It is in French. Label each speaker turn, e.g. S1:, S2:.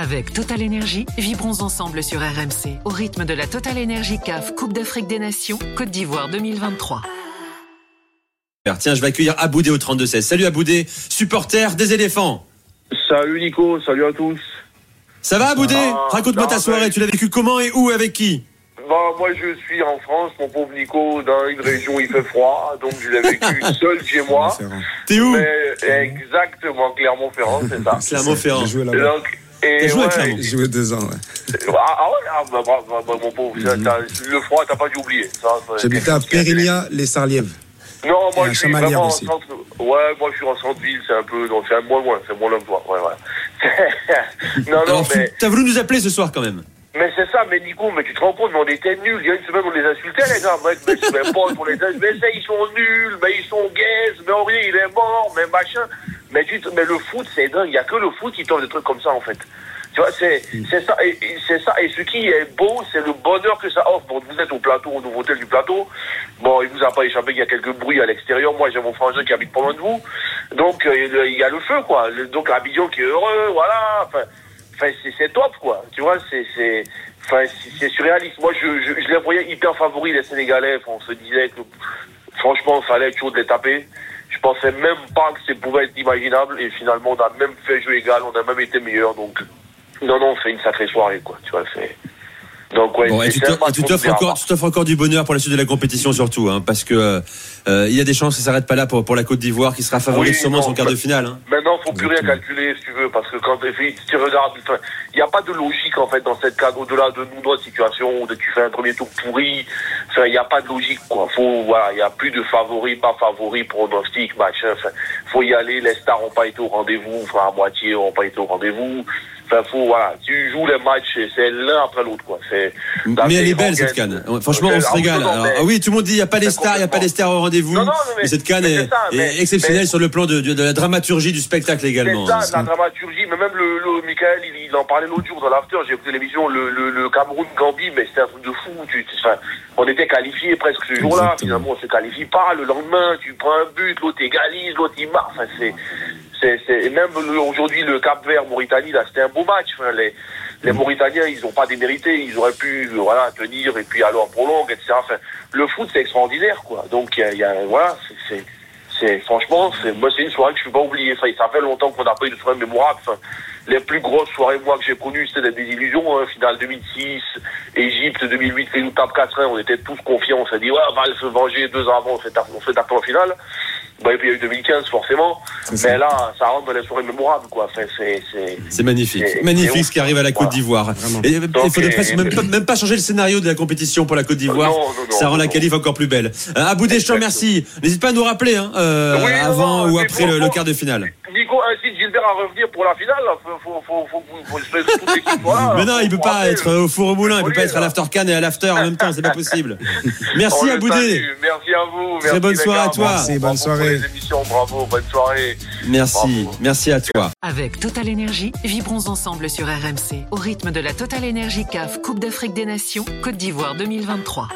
S1: Avec Total Énergie, vibrons ensemble sur RMC au rythme de la Total Énergie CAF Coupe d'Afrique des Nations Côte d'Ivoire 2023.
S2: Tiens, je vais accueillir Aboudé au 32-16. Salut Aboudé, supporter des éléphants.
S3: Salut Nico, salut à tous.
S2: Ça va Aboudé
S3: Ah,
S2: Raconte-moi ta soirée, tu l'as vécu comment et où avec qui?
S3: Bah, moi je suis en France, mon pauvre Nico, dans une région où il fait froid, donc je l'ai vécu seul chez moi.
S2: T'es où?
S3: Mais exactement, Clermont-Ferrand, c'est ça.
S2: Clermont-Ferrand.
S3: Donc,
S2: T'as joué à
S3: ouais,
S2: Clermont
S4: J'ai joué deux ans, ouais.
S3: Ah, ah ouais, ah, bah, bah, bah, bah, mon pauvre, t'as- le froid, t'as pas dû oublier.
S4: J'habitais à Périlia, les Sarlièves.
S3: Non, moi je suis vraiment en centre. Ouais, moi je suis en centre-ville, c'est un peu. Non, c'est un moins loin, c'est moins loin que toi. Ouais, ouais. non, non, mais.
S2: T'as voulu nous appeler ce soir quand même
S3: Mais c'est ça, mais Nico, mais tu te rends compte, mais on était nuls. Il y a une semaine, on les insultait, les gars. Mais, mais c'est potes, on les insultait. Mais ça, ils sont nuls, mais ils sont gays, mais Henri, il est mort, mais machin. Mais, tu, mais le foot, c'est dingue. Il n'y a que le foot qui t'offre des trucs comme ça, en fait. Tu vois, c'est, c'est ça, et, c'est ça. Et ce qui est beau, c'est le bonheur que ça offre. Bon, vous êtes au plateau, au nouveau hôtel du plateau. Bon, il vous a pas échappé qu'il y a quelques bruits à l'extérieur. Moi, j'ai mon frangin qui habite pas loin de vous. Donc, euh, il y a le feu, quoi. Donc, Abidjan qui est heureux, voilà. Enfin, Enfin, c'est, top, quoi. Tu vois, c'est, c'est, enfin, c'est, surréaliste. Moi, je, je, je les voyais hyper favoris, les Sénégalais. Enfin, on se disait que, franchement, il fallait toujours de les taper. Je pensais même pas que ça pouvait être imaginable. Et finalement, on a même fait jeu égal. On a même été meilleur. Donc, non, non, on fait une sacrée soirée, quoi. Tu vois, c'est, donc, ouais,
S2: Bon, et tu t'offres- encore,
S3: pas.
S2: tu t'offres encore du bonheur pour la suite de la compétition surtout, hein, parce que euh, euh, il y a des chances que ça s'arrête pas là pour, pour la Côte d'Ivoire qui sera favorite
S3: Oui,
S2: sûrement son quart de finale. hein.
S3: Maintenant, faut plus rien
S4: Exactement.
S3: calculer, si tu veux, parce que quand tu tu regardes, il n'y a pas de logique, en fait, dans cette cadre, au-delà de nous, notre situation, de tu fais un premier tour pourri, enfin, il n'y a pas de logique, quoi. Faut, voilà, il n'y a plus de favoris, pas favoris, pronostic, machin, enfin, faut y aller, les stars n'ont pas été au rendez-vous, enfin, à moitié n'ont pas été au rendez-vous. Enfin, faut, voilà, tu joues les matchs, c'est l'un après l'autre, quoi. C'est,
S2: Mais elle est belle cette canne. Franchement, on se régale. Alors, ah oui, tout le monde dit il n'y a pas les stars, il n'y a pas les stars au rendez-vous.
S3: Non, non,
S2: mais,
S3: mais-
S2: cette canne
S3: mais
S2: est,
S3: ça,
S2: exceptionnelle sur le plan de, de- de la dramaturgie du spectacle également.
S3: C'est
S2: hein.
S3: ça, la dramaturgie, mais même le, le Michael, il, il en parlait l'autre jour dans l'after, j'ai écouté l'émission, le, le, le Cameroun-Gambie, mais c'était un truc de fou. Tu, enfin, on était qualifiés presque ce jour-là, finalement on se qualifie pas. Le lendemain, tu prends un but, l'autre égalise, l'autre il marque. Enfin, c'est, c'est, c'est, et même le- aujourd'hui, le Cap Vert, Mauritanie, là, c'était un beau match. Enfin, les, les Mauritaniens, ils n'ont pas démérité, ils auraient pu, euh, voilà, tenir et puis aller en prolongue, etc. Enfin, le foot, c'est extraordinaire, quoi. Donc, il y y a- voilà, c'est, c'est, c'est franchement, c'est, moi, c'est une soirée que je ne peux pas oublier. Ça fait longtemps qu'on n'a pas eu de soirée mémorable. Enfin, les plus grosses soirées, moi, que j'ai connues, c'était des désillusions. Hein. Finale 2006, Égypte 2008, fait nous tape 4-1. On était tous confiants. On s'est dit, ouais, on va se venger deux ans avant, on s'est tapé en finale. Bah, et puis, il y a eu 2015, forcément. Mais là, ça rentre dans les soirées mémorables, quoi. Enfin, c'est, c'est,
S2: C'est magnifique,
S3: C'est-
S2: magnifique ce qui arrive à la Côte d'Ivoire.
S4: Vraiment.
S2: Et il
S3: Donc,
S2: faudrait
S3: et-
S2: presque même, pas- même pas changer le scénario de la compétition pour la Côte d'Ivoire.
S3: Non, non, non,
S2: Ça rend la qualif encore plus belle. Euh, Aboudé, je te remercie. N'hésite pas à nous rappeler hein, euh,
S3: Oui,
S2: avant
S3: non,
S2: ou après le, quart de finale.
S3: Nico incite Gilbert à revenir pour la finale. Faut,
S2: Mais non, il peut pas être au four au moulin, il peut pas être à
S3: là.
S2: l'after can et à l'after en même temps, c'est pas possible. Merci
S3: le
S2: Aboudé.
S3: salue. Merci à vous.
S2: Très
S3: Merci,
S2: bonne soirée à toi.
S3: Bravo,
S4: Merci, bonne soirée.
S3: Bravo, bonne soirée.
S2: Merci, merci à toi.
S1: Avec Total Énergie, vibrons ensemble sur RMC au rythme de la Total Énergie CAF Coupe d'Afrique des Nations Côte d'Ivoire 2023.